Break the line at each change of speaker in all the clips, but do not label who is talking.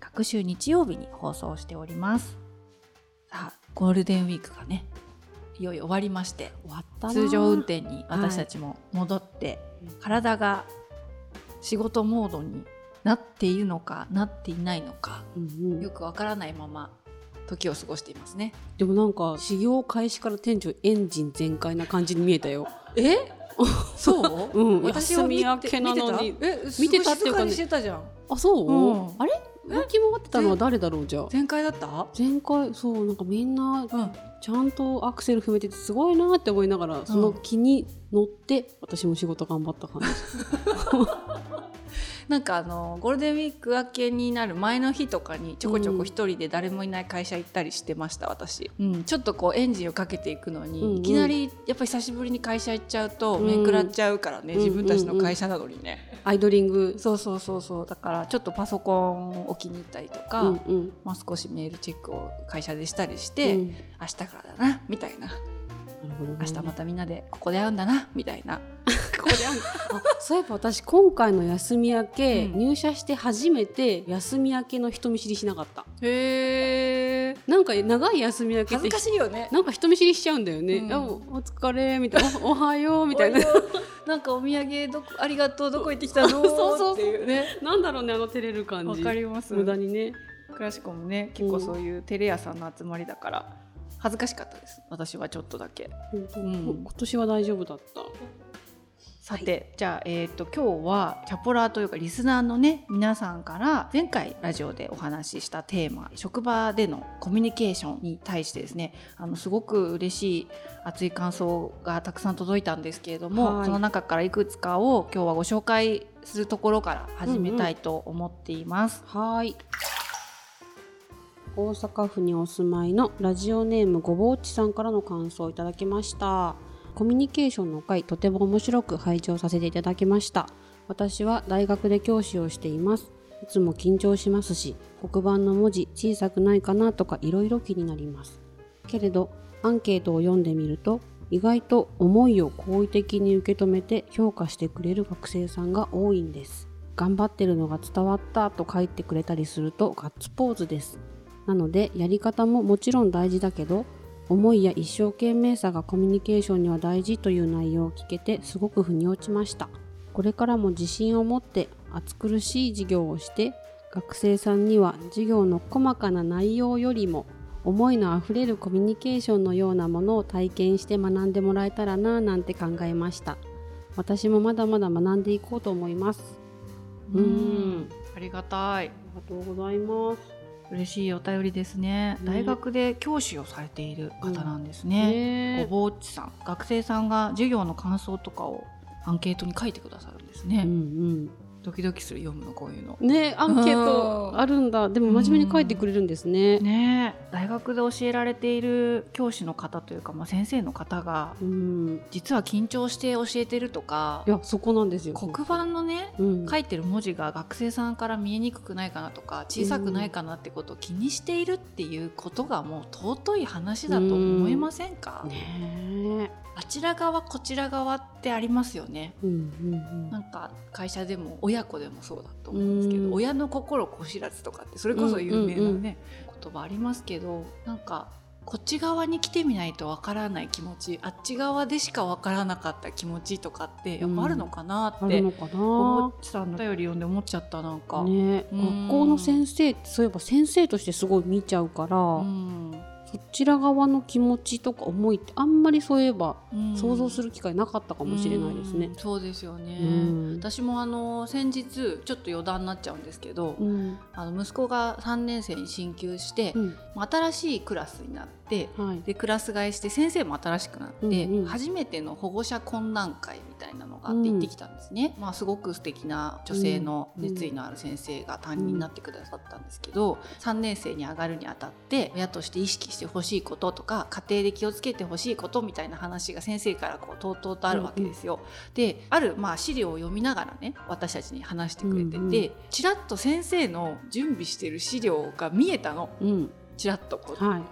各週日曜日に放送しております。さあゴールデンウィークがねいよいよ終わりまして
終わった
通常運転に私たちも戻って、
はい。
体が仕事モードになっているのかなっていないのか
うんうん。
よくわからないまま時を過ごしていますね。
でもなんか修行開始から店長エンジン全開な感じに見えたよ。
え？そう？
うん。
私を見て
休み明けなのに。
見てた？え
見てたっていうかね
してたじゃん。
あそう、
うん。
あれ？動き回ってたのは誰だろうじゃあ？
全開だった？
前回そうなんかみんな
うん。
ちゃんとアクセル踏めててすごいなって思いながらその気に乗って私も仕事頑張った感じ、
なんかあのゴールデンウィーク明けになる前の日とかにちょこちょこ一人で誰もいない会社行ったりしてました私、うん、ちょっとこうエンジンをかけていくのに、
うんうん。
いきなりやっぱり久しぶりに会社行っちゃうと
うん。
面食らっちゃうからね、
うん
自分たちの会社なのにね、
アイドリング。
そうそうそうそう。だからちょっとパソコンを置きに行ったりとか、
うんうん。
まあ、少しメールチェックを会社でしたりして、
うん。
明日からだなみたいな。
なるほどね。
明日またみんなでここで会うんだなみたいな
ここでそういえば私今回の休み明け、
うん。
入社して初めて休み明けの人見知りしなかった。
へえ
なんか長い休み明け
恥ずかしいよね。
なんか人見知りしちゃうんだよね、
うん。
あおお疲れみたいな。おおはようみたいな。
なんかお土産どこありがとうどこ行ってきたの？
そうそうそう。
っていうね。
なんだろうねあの照れる感
わ
じ
かります。
無駄にね。
クラシコもね結構そういうテレ屋さんの集まりだから恥ずかしかったです。私はちょっとだけ。うん。
今年は大丈夫だった
さて、じゃあ、えー、と今日はチャポラーというかリスナーのね皆さんから前回ラジオでお話ししたテーマ職場でのコミュニケーションに対してですねあのすごく嬉しい熱い感想がたくさん届いたんですけれども、
はい。
その中からいくつかを今日はご紹介するところから始めたいと思っています。
はーい。大阪府にお住まいのラジオネームごぼうちさんからの感想をいただきましたコミュニケーションの回とても面白く拝聴させていただきました。私は大学で教師をしています。いつも緊張しますし黒板の文字小さくないかなとかいろいろ気になります。けれどアンケートを読んでみると意外と思いを好意的に受け止めて評価してくれる学生さんが多いんです。頑張ってるのが伝わったと書いてくれたりするとガッツポーズです。なのでやり方ももちろん大事だけど思いや一生懸命さがコミュニケーションには大事という内容を聞けてすごく腑に落ちました。これからも自信を持って暑苦しい授業をして学生さんには授業の細かな内容よりも思いのあふれるコミュニケーションのようなものを体験して学んでもらえたらなぁなんて考えました。私もまだまだ学んでいこうと思います。う
うんん。ありがたい。
ありがとうございます
嬉しいお便りですね。
ね
大学で教師をされている方なんですね、
ね
ごぼうちさん学生さんが授業の感想とかをアンケートに書いてくださるんですね、
うん
ドキドキする読むのこういうの。
うん、ねアンケー
うん。
トあるんだ。でも真面目に書いてくれるんですね。
ね。え大学で教えられている教師の方というか、まあ、先生の方が
うん、
実は緊張して教えてるとか
いやそこなんですよ。
黒板のね
うん、
書いてる文字が学生さんから見えにくくないかなとか小さくないかなってことを気にしているっていうことがもう尊い話だと思いませんか、
ね。え。
あちら側こちら側ってありますよね。
うんうん
なんか会社でも親子でもそうだと思うんですけど、
うん。
親の心子知らずとかってそれこそ有名なね、
うん。うんうん
言葉ありますけどなんかこっち側に来てみないとわからない気持ちあっち側でしかわからなかった気持ちとかってやっぱあるのかなって、
るのか
おぼ
な
っ。ちさんの頼り読んで思っちゃったなんか。
ね。
うん。
学校の先生ってそういえば先生としてすごい見ちゃうから、
うん
そちら側の気持ちとか思いってあんまりそういえば
うん。
想像する機会なかったかもしれないですね。
うん。そうですよね、
うん。
私もあの先日ちょっと余談になっちゃうんですけど、
うん。
あの息子が3年生に進級して、
うん。
新しいクラスになって
はい。
でクラス替えして先生も新しくなって、
うんうん。
初めての保護者懇談会みたいなのがあって行ってきたんですね、まあすごく素敵な女性の熱意のある先生が担任になってくださったんですけど、3年生に上がるにあたって親として意識してほしいこととか家庭で気をつけてほしいことみたいな話が先生からこうとうとうとあるわけですよ。であるまあ資料を読みながらね私たちに話してくれてて、
うんうん。
ちらっと先生の準備してる資料が見えたの。
うん。
ちらっとこう。
はい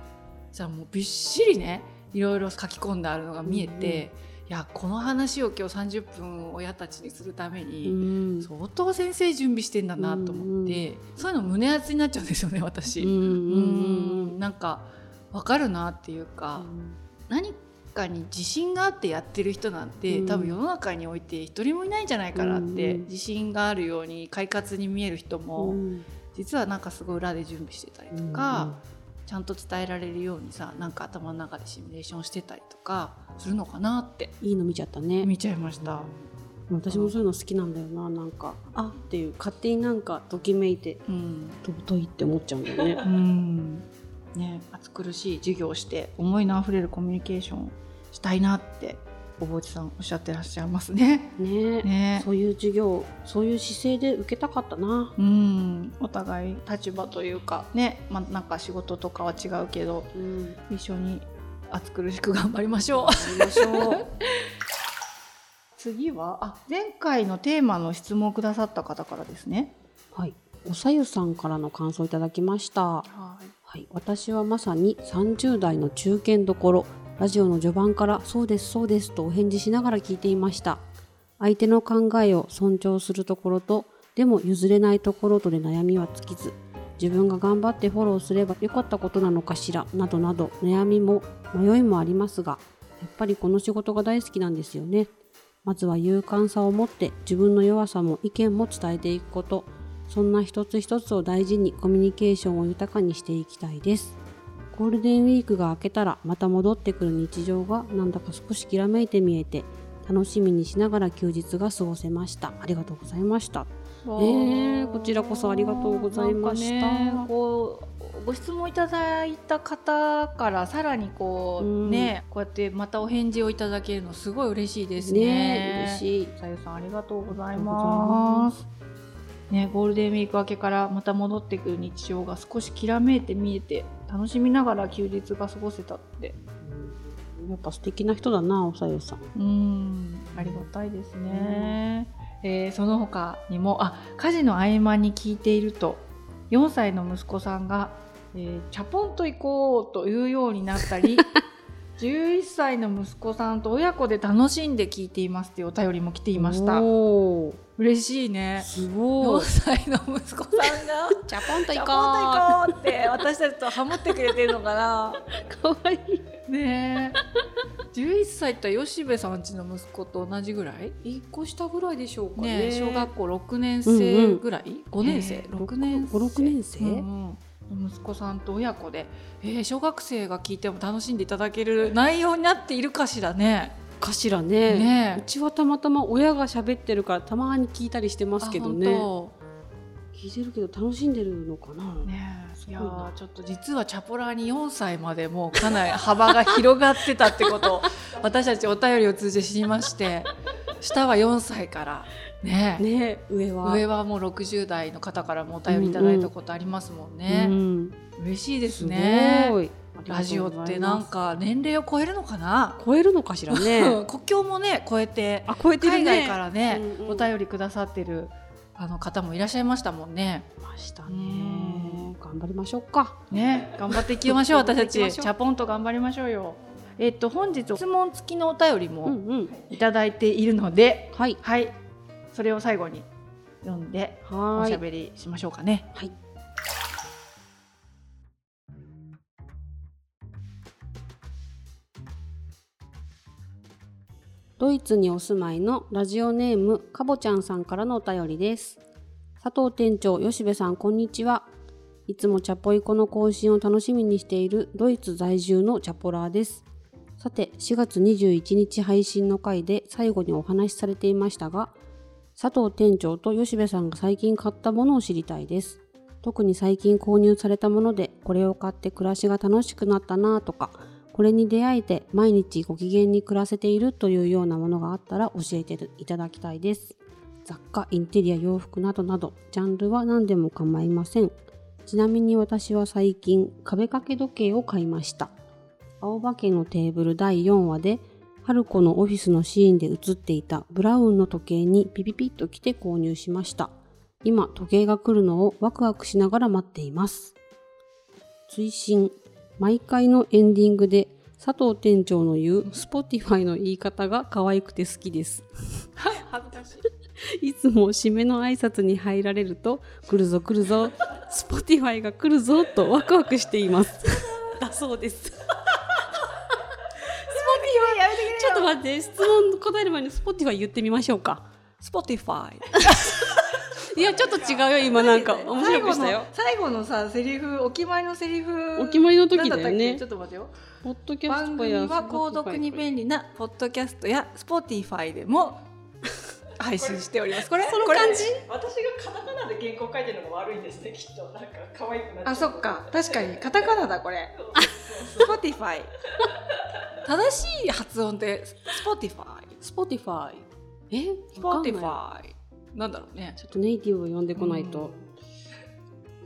じゃあもうびっしりねいろいろ書き込んであるのが見えて、
うんうん
いやこの話を今日30分親たちにするため
う
に、
ん。
相当先生準備してんだなと思って、そういうの胸熱になっちゃうんですよね私。
うんうん
うんなんかわかるなっていうか、何かに自信があってやってる人なんて、
うん。
多分世の中において一人もいないんじゃないかなって、
うん
自信があるように快活に見える人も、
うん。
実はなんかすごい裏で準備してたりとか。ちゃんと伝えられるようにさなんか頭の中でシミュレーションしてたりとかするのかなって。
いいの見ちゃったね。
見ちゃいました。
私もそういうの好きなんだよな。なんかあっていう勝手になんかときめいて
うん、
尊いって思っちゃうんだよね。
うん。ね、暑苦しい授業をして思いのあふれるコミュニケーションしたいなってお坊ちさんおっしゃってらっしゃいますね。
ね。
ね。
そういう授業そういう姿勢で受けたかったな。
うん、お互い立場というかね、まあ、なんか仕事とかは違うけど
うん。
一緒に暑苦しく頑張りましょう。
やりましょう。
次はあ前回のテーマの質問をくださった方からですね。
はい。おさゆさんからの感想いただきました。
はい。
はい、私はまさに30代の中堅どころラジオの序盤から「そうですそうです」とお返事しながら聞いていました。相手の考えを尊重するところとでも譲れないところとで悩みは尽きず自分が頑張ってフォローすればよかったことなのかしらなどなど悩みも迷いもありますがやっぱりこの仕事が大好きなんですよね。まずは勇敢さを持って自分の弱さも意見も伝えていくこと。そんな一つ一つを大事にコミュニケーションを豊かにしていきたいです。ゴールデンウィークが明けたらまた戻ってくる日常がなんだか少しきらめいて見えて楽しみにしながら休日が過ごせました。ありがとうございました。えこちらこそありがとうございました
ね、こうご質問いただいた方からさらにこう、
うん
ねこうやってまたお返事をいただけるのすごい嬉しいですね。
ね嬉しい。
さゆさんありがとうござい。ま
す
ね、ゴールデンウィーク明けからまた戻ってくる日常が少しきらめいて見えて楽しみながら休日が過ごせたって。
やっぱ素敵な人だな、おさゆさん。
うん。ありがたいですね、えーその他にもあ家事の合間に聞いていると4歳の息子さんが、えーチャポンと行こうというようになったり11歳の息子さんと親子で楽しんで聞いていますっていうお便りも来ていました。嬉しいね。
すご
4
い。
歳の息子さんが。
チャポンと
チャポンと行こうって私たちとハモってくれてるのかな。
かわいい。
ねえ。11歳って吉部さんちの息子と同じぐらい？
一個下ぐらいでしょうか
ね。小学校6年生ぐらい、5年生、
えー
6年生
5 6年生？
うんうん息子さんと親子で、えー小学生が聞いても楽しんでいただける内容になっているかしらね。
かしらね。
ね。え
うちはたまたま親が喋ってるからたまに聞いたりしてますけどね。聞いてるけど楽しんでるのかな、
当ねえ。いやちょっと実はチャポラーに4歳までもうかなり幅が広がってたってことを私たちお便りを通じて知りまして下は4歳からね。え
ね上は。
上はもう60代の方からもお便りいただいたことありますもんね。
うん、
嬉しいです
す
ね。ラジオってなんか年齢を超えるのかな？
超えるのかしらね。
国境もね超えて
あ超えてるね。
海外からね、
うんうん。
お便りくださってるあの方もいらっしゃいましたもんね。
ました
う
ね
ん。
頑張りましょうか。
ね頑張っていきましょう。私たち。チャポンと頑張りましょうよ。えっと本日質問付きのお便り
うん
も
うん。
いただいているので、
はい。
はいそれを最後に読んでお
はーい
しゃべりしましょうかね。
はいドイツにお住まいのラジオネームかぼちゃんさんからのお便りです。佐藤店長、吉部さん、こんにちは。いつもチャポイコの更新を楽しみにしているドイツ在住のチャポラーです。さて、4月21日配信の回で最後にお話しされていましたが、佐藤店長と吉部さんが最近買ったものを知りたいです。特に最近購入されたもので、これを買って暮らしが楽しくなったなぁとか、これに出会えて毎日ご機嫌に暮らせているというようなものがあったら教えていただきたいです。雑貨インテリア洋服などなどジャンルは何でも構いません。ちなみに私は最近壁掛け時計を買いました。青葉家のテーブル第4話で春子のオフィスのシーンで映っていたブラウンの時計にピピピッと来て購入しました。今時計が来るのをワクワクしながら待っています。追伸。毎回のエンディングで佐藤店長の言う Spotify の言い方が可愛くて好きです。
恥ずかしい。
いつも締めの挨拶に入られると来るぞ来るぞ。Spotify が来るぞとワクワクしています。だそうです
やめてくれ
ちょっと待って質問答える前に Spotify 言ってみましょうか。
Spotify
いやちょっと違うよ 今なんか。面白くしたよ。
最後の最後のさセリフお決まりのセリフ。
お決まりの時だよね。
け？ちょっと待ってよ。
ポッドキャス
番
トや
組は購読に便利なポッドキャストや Spotify でも配信しております。これ
その感じ？
私がカタカナで原稿書いてるのが悪いんですねきっと。なんか可愛くなっちゃう。
あそっか。確かに。カタカナだこれ。
そうそうそう。
Spotify 正しい発音で Spotify
Spotify え？わかんない。
Spotify なんだろうね。
ちょっとネイティブを呼んでこないと、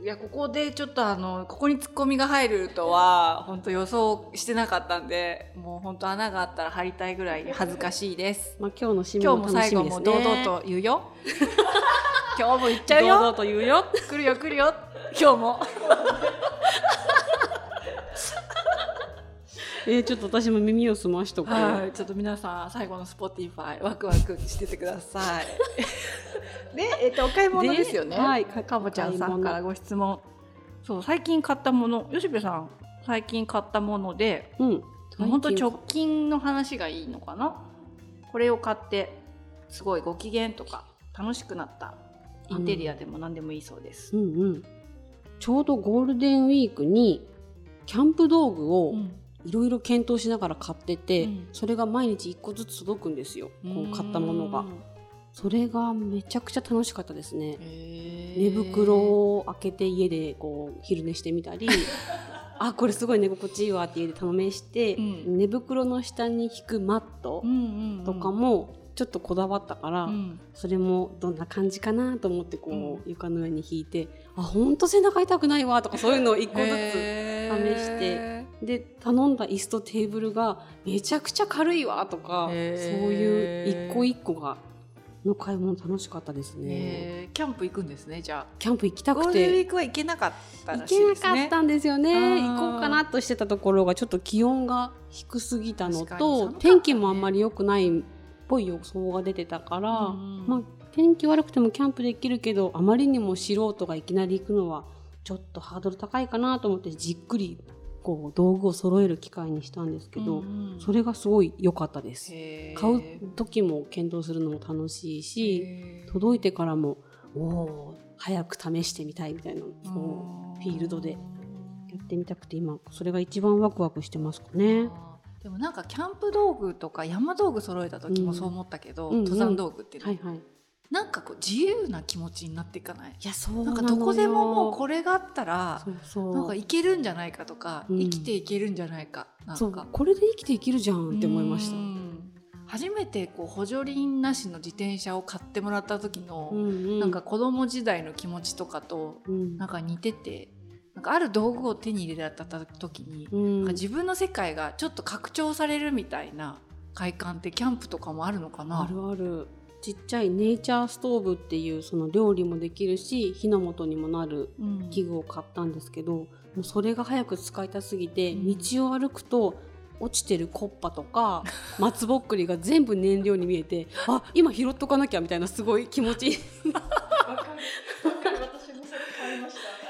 いやここでちょっとあのここにツッコミが入るとは本当予想してなかったんでもう本当穴があったら入りたいぐらい恥ずかしいです。
まあ今日の締め
今
も
日も最後
楽しみですね。
も堂々と言うよ。今日も言っちゃう
堂
よ。
々と言うよ
来るよ来るよ。今日も。
えー、ちょっと私も耳を澄ましとこう、
はいちょっと皆さん最後の Spotify ワクワクしててくださいでえっ、とお買い物ですよね。
はい
かかぼちゃんさんからご質問。そう最近買ったもの。よしべさん最近買ったもので
うん。
本当直近の話がいいのかな？これを買ってすごいご機嫌とか楽しくなったインテリアでも何でもいいそうです、
うん。うんちょうどゴールデンウィークにキャンプ道具をいろいろ検討しながら買ってて、
うん。
それが毎日1個ずつ届くんですよ、こう買ったものがそれがめちゃくちゃ楽しかったですね。寝袋を開けて家でこう昼寝してみたり あこれすごい寝心地いいわって家で頼めして、
うん。
寝袋の下に引くマットとかもちょっとこだわったから、
うん。
それもどんな感じかなと思ってこう、
うん。
床の上に引いてあほんと背中痛くないわとかそういうのを1個ずつ試してで頼んだ椅子とテーブルがめちゃくちゃ軽いわとかそういう一個一個がの買い物楽しかったですね。
キャンプ行くんですねじゃ
キャンプ行きたくて。
行けなかった
行
らしい
けな
ですね。
かったんですよね。行こうかなとしてたところがちょっと気温が低すぎたのと、
ね。
天気もあんまり良くないっぽい予想が出てたから、
うん。
まあ、天気悪くてもキャンプできるけどあまりにも素人がいきなり行くのはちょっとハードル高いかなと思ってじっくりこう道具を揃える機会にしたんですけど、
うんうん。
それがすごい良かったです。買う時も検討するのも楽しいし届いてからもおお早く試してみたいみたいなこうフィールドで。やってみたくて今それが一番ワクワクしてますかね。
でもなんかキャンプ道具とか山道具揃えた時もそう思ったけど、
うんうん。
登山道具っていうの、
はいはい。い
なんかこう自由な気持ちになっていかない？
やそう
な
なん
かどこでももうこれがあったら
そうそう。
なんかいけるんじゃないかとか、
うん
生きていけるんじゃないか。なん
そう。
か
これで生きていけるじゃんって思いました。
うん。初めてこう補助輪なしの自転車を買ってもらった時の、
うんうん。
なんか子供時代の気持ちとかと
うん。
なんか似ててなんかある道具を手に入れた時に、
うん。
なんか自分の世界がちょっと拡張されるみたいな快感ってキャンプとかもあるのかな？
あるあるちっちゃいネイチャーストーブっていうその料理もできるし火の元にもなる
うん。
器具を買ったんですけど、もうそれが早く使いたすぎて、
うん。
道を歩くと落ちてるコッパとか 松ぼっくりが全部燃料に見えてあ今拾っとかなきゃみたいなすごい気持ち。いい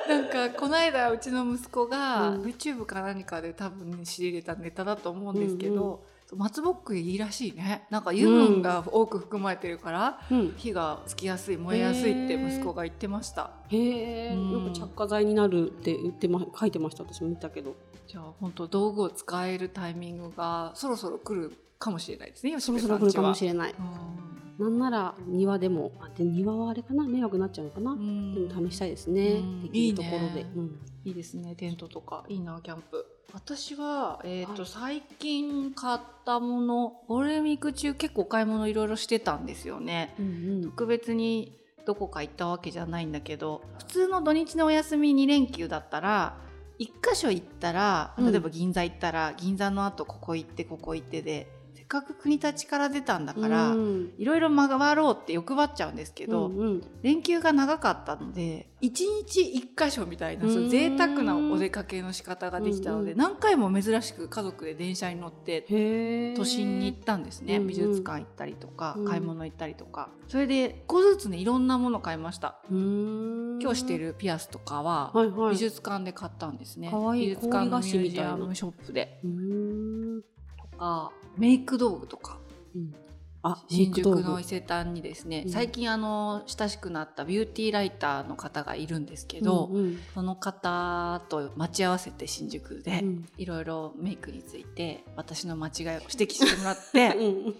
なんかこの間うちの息子が、
うん。
YouTube か何かで多分、ね、仕入れたネタだと思うんですけど、松ぼっくりいいらしいね。なんか油分が多く含まれてるから、
うん、
火がつきやすい燃えやすいって息子が言ってました。
へえ、
うん。
よく着火剤になるって言ってま書いてました私も見たけど。
じゃあ本当道具を使えるタイミングがそろそろ来るかもしれないですね
そろそろ来るかもしれない。
れ
なんなら庭でもあで庭はあれかな迷惑になっちゃうのかな、
うん。
でも試したいですね、
うん。
できるところで。
いいね。
うん。
いいですねテントとか。いいなキャンプ私は、えーと
はい。
最近買ったものゴールデンウィーク中結構お買い物いろいろしてたんですよね。
うん
特別にどこか行ったわけじゃないんだけど普通の土日のお休み2連休だったら1箇所行ったら
うん。
例えば銀座行ったら、銀座の後ここ行ってここ行ってでかく国立から出たんだから、
うん。
いろいろ回ろうって欲張っちゃうんですけど、
うんうん。
連休が長かったので1日1箇所みたいな
うん。
そういう贅沢なお出かけの仕方ができたので、
うん
何回も珍しく家族で電車に乗って都心に行ったんですね、
うんうん。
美術館行ったりとか、
うん。
買い物行ったりとか。それで1個ずつねいろんなもの買いました。今日してるピアスとかは
はいはい。
美術館で買ったんですね、美術館のミュージ
みたいな。
アムショップで
うーん
とか。メイク道具とか。
うん。あ
新宿の伊勢丹にですね、
うん。
最近あの親しくなったビューティーライターの方がいるんですけど、
うんうん。
その方と待ち合わせて新宿で、
うん。
いろいろメイクについて私の間違いを指摘してもらって
うん。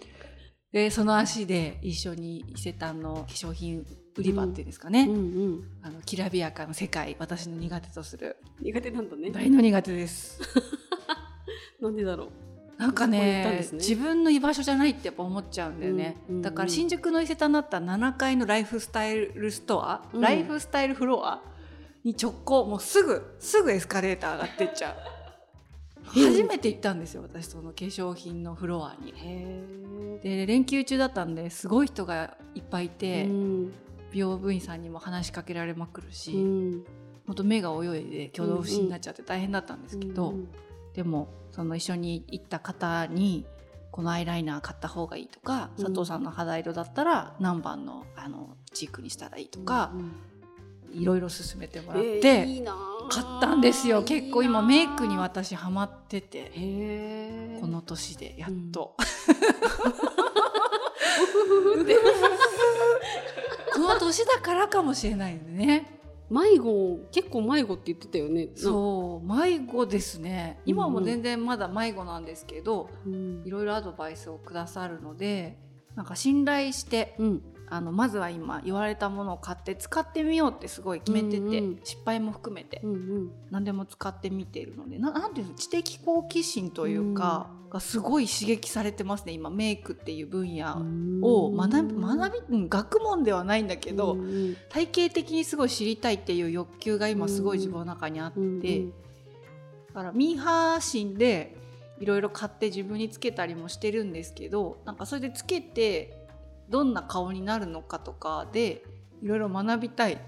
でその足で一緒に伊勢丹の化粧品売り場っていうんですかね、
うんうん。
あのきらびやかな世界私の苦手とする。
苦手なんだね。
大の苦手です。
なんでだろう
なんかね
ね。
自分の居場所じゃないってやっぱ思っちゃうんだよね、
うんうんうん。
だから新宿の伊勢丹だったら7階のライフスタイルストア、
うん。
ライフスタイルフロアに直行もうすぐすぐエスカレーター上がってっちゃう。初めて行ったんですよ私その化粧品のフロアに。
へ
で連休中だったんですごい人がいっぱいいて、
うん。
美容部員さんにも話しかけられまくるし、
うん。
ほんと目が泳いで挙動不審になっちゃって大変だったんですけど、
うん
でもその一緒に行った方にこのアイライナー買った方がいいとか、
うん。
佐藤さんの肌色だったら何番のあのチークにしたらいいとか
う、ん。
いろいろ勧めてもらっ
えー
て、買ったんですよ。結構今メイクに私ハマっててこの年でやっと、
で
この年だからかもしれないよね
迷子結構迷子って言ってたよね。
そう迷子ですね。今も全然まだ迷子なんですけど、いろいろアドバイスをくださるのでなんか信頼して
うん
あのまずは今言われたものを買って使ってみようってすごい決めてて、
うんうん。
失敗も含めて
うんうん。
何でも使ってみているのでななんていうの知的好奇心というか、がすごい刺激されてますね今メイクっていう分野を。学び学びうん学問ではないんだけど、
うんうん。
体系的にすごい知りたいっていう欲求が今すごい自分の中にあって、
うんうん。
だからミーハー心でいろいろ買って自分につけたりもしてるんですけどなんかそれでつけてどんな顔になるのかとかでいろいろ学びたい。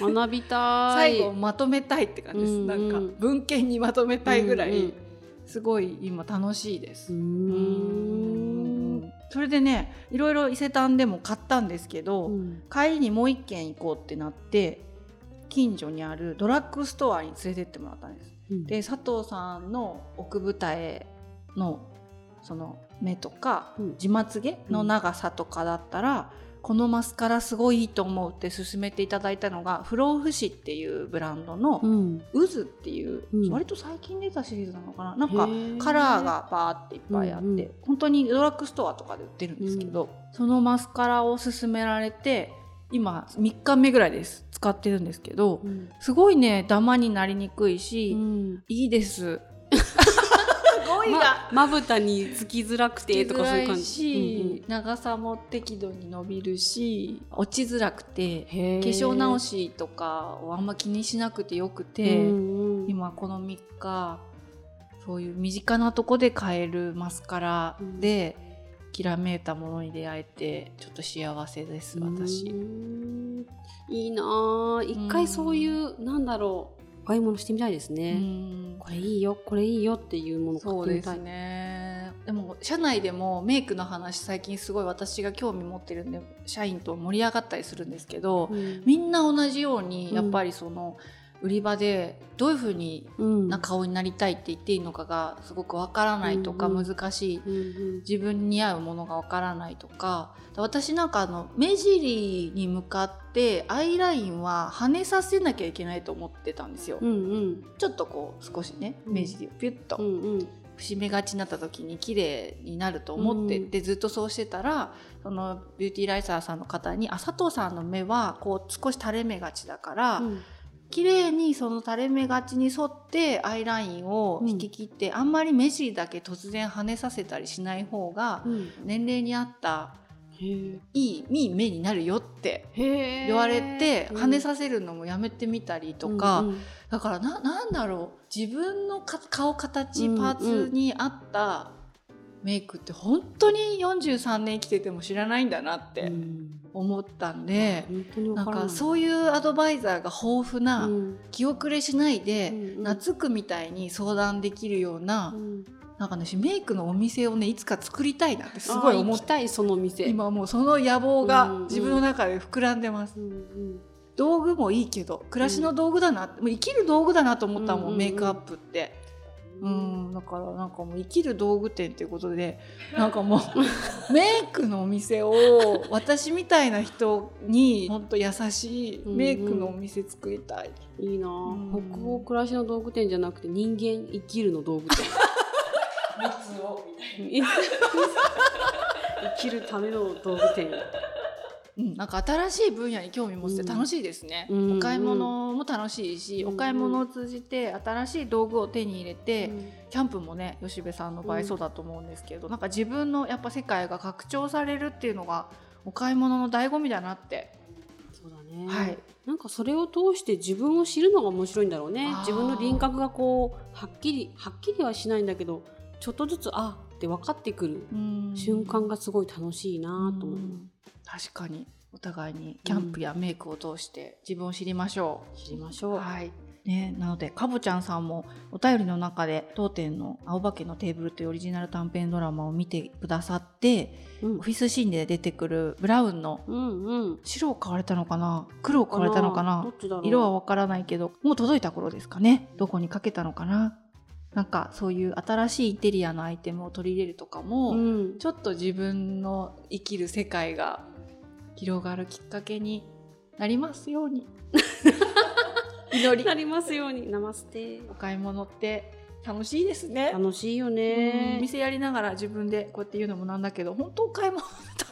学びたい。
最後まとめたいって感じです、
うんうん。
なんか文献にまとめたいぐらい、
うんうん。
すごい今楽しいです。それでねいろいろ伊勢丹でも買ったんですけど、
うん。
帰りにもう一軒行こうってなって近所にあるドラッグストアに連れてってもらったんです。
うん。
で佐藤さんの奥二重のその目とか
うん。
自まつげの長さとかだったら、このマスカラすごいいいと思うって勧めていただいたのが不老不死っていうブランドの
うん。
渦っていう、
うん。
割と最近出たシリーズなのかな。なんかカラーがバーっていっぱいあって、
うんうん。
本当にドラッグストアとかで売ってるんですけど、そのマスカラを勧められて今3日目ぐらいです。使ってるんですけど
うん。
すごいねダマになりにくいし、
うん。
いいです。すご
ままぶたにつきづらくてとかそういう感じ。
し、長さも適度に伸びるし落ちづらくて化粧直
し
しとかをあんま気にしなくてよくて、
うんうん。
今この3日そういう身近なとこで買えるマスカラで、きらめいたものに出会えてちょっと幸せです私。
うん。いいなあ一回そういうなんだろう。お買い物してみたいです
う
ね、
ん。
これいいよこれいいよっていうもの買
そうです
ってみたい。
ね。でも社内でもメイクの話最近すごい私が興味持ってるんで社員と盛り上がったりするんですけど、
うん。
みんな同じように
うん
やっぱりその売り場でどういうふうに
うん。
な顔になりたいって言っていいのかがすごくわからないとか難しい。自分に似合うものがわからないとか。私なんかあの目尻に向かってアイラインは跳ねさせなきゃいけないと思ってたんですよ、
うんうん。
ちょっとこう少しね
うん。
目尻をピュッと。
うんうん。
節目がちになった時に綺麗になると思ってってずっとそうしてたら、そのビューティーライターさんの方に「あ佐藤さんの目はこう少し垂れ目がちだから、
うん
綺麗にその垂れ目がちに沿ってアイラインを引き切って、あんまり目尻だけ突然跳ねさせたりしない方が
うん。
年齢に合ったいいいい目になるよって言われて
うん。
跳ねさせるのもやめてみたりとか、
うんうん。
だからななんだろう自分のか顔形
うんうん
パーツに合ったメイクって本当に43年生きてても知らないんだなって。
うん
思ったんで、なん
か
そういうアドバイザーが豊富な、
うん。
気遅れしないで、
うんうん。
懐くみたいに相談できるような、
うん。
なんかね私メイクのお店をねいつか作りたいなってすごい思っ
たいその店。
今もうその野望
うん
が
うん。
自分の中で膨らんでます。
うんうん
道具もいいけど暮らしの道具だなって、もう生きる道具だなと思ったもん、
うんうんうん。
メイクアップって。うん、だからなんかもう生きる道具店っていうことでなんかもう メイクのお店を私みたいな人に本当優しいメイクのお店作りたい。
いいな。
うん。
あ北欧暮らしの道具店じゃなくて人間生きるの道具店。
密をみたい
生きるための道具店
うん、なんか新しい分野に興味持って楽しいですね、
うん。
お買い物も楽しいし、
うん。
お買い物を通じて新しい道具を手に入れて、キャンプもね吉部さんの場
うん。
合そうだと思うんですけど、なんか自分のやっぱ世界が拡張されるっていうのがお買い物の醍醐味だなって、
そうだね、
はい。
なんかそれを通して自分を知るのが面白いんだろうね。自分の輪郭がこうはっきりはっきりはしないんだけどちょっとずつあって分かってくる瞬間がすごい楽しいなと思う、
うん確かにお互いにキャンプやメイクを通して自分を知りましょう。
知りましょう、
はい。ね、なのでかぼちゃんさんもお便りの中で当店の「青化けのテーブル」というオリジナル短編ドラマを見てくださって
うん。
オフィスシーンで出てくるブラウンの
うんうん。
白を買われたのかな？黒を買われたのかな？色はわからないけどもう届いた頃ですかね？どこにかけたのかな？なんかそういう新しいインテリアのアイテムを取り入れるとかも、
うん。
ちょっと自分の生きる世界が広がるきっかけになりますように。祈り。
なりますように。ナマステ。
お買い物って楽しいですね。
楽しいよ
うん。
ね
店やりながら自分でこうやって言うのもなんだけど本当お買い物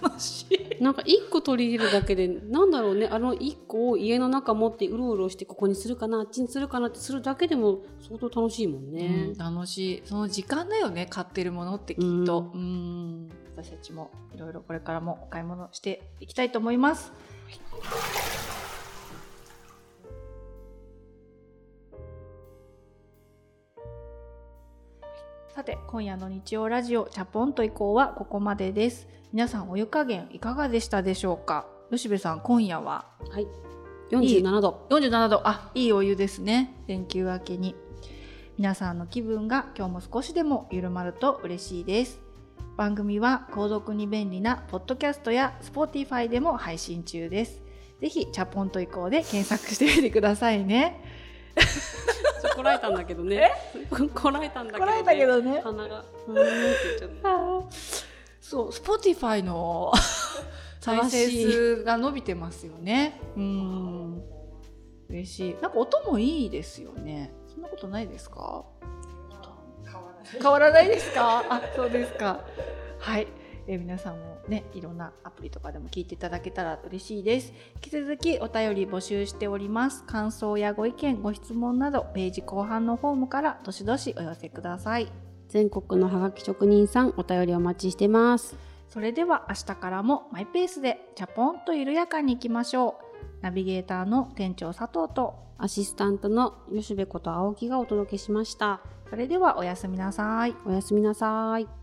楽しい。
なんか一個取り入れるだけでなんだろうね。あの一個を家の中持ってうろうろしてここにするかなあっちにするかなってするだけでも相当楽しいもんね。
うん、楽しい。その時間だよね買ってるものってきっと、うん、私たちもいろいろこれからもお買い物していきたいと思います。さて今夜の日曜ラジオチャポンと以降はここまでです。皆さんお湯加減いかがでしたでしょうか？吉部さん今夜は
はい。47度。
47度。あいいお湯ですね。連休明けに。皆さんの気分が今日も少しでも緩まると嬉しいです。番組は購読に便利なポッドキャストや Spotify でも配信中です。ぜひチャポンと以降で検索してみてくださいね
こらえたんだけどね。こらえたんだけどね。
こらえたけどね。
鼻がうーんって言っちゃった。
そう Spotify の 再生数が伸びてますよね。うん。嬉しい。なんか音もいいですよね。そんなことないですか？
変わらない。
変わらないですか？あそうですか。はい、えー皆さんもねいろんなアプリとかでも聞いていただけたら嬉しいです。引き続きお便り募集しております。感想やご意見ご質問などページ後半のフォームからどしどしお寄せください。
全国のハガキ職人さんお便りお待ちしてます。
それでは明日からもマイペースでチャポンと緩やかにいきましょう。ナビゲーターの店長佐藤と
アシスタントの吉部こと青木がお届けしました。
それではおやすみなさい。
おやすみなさい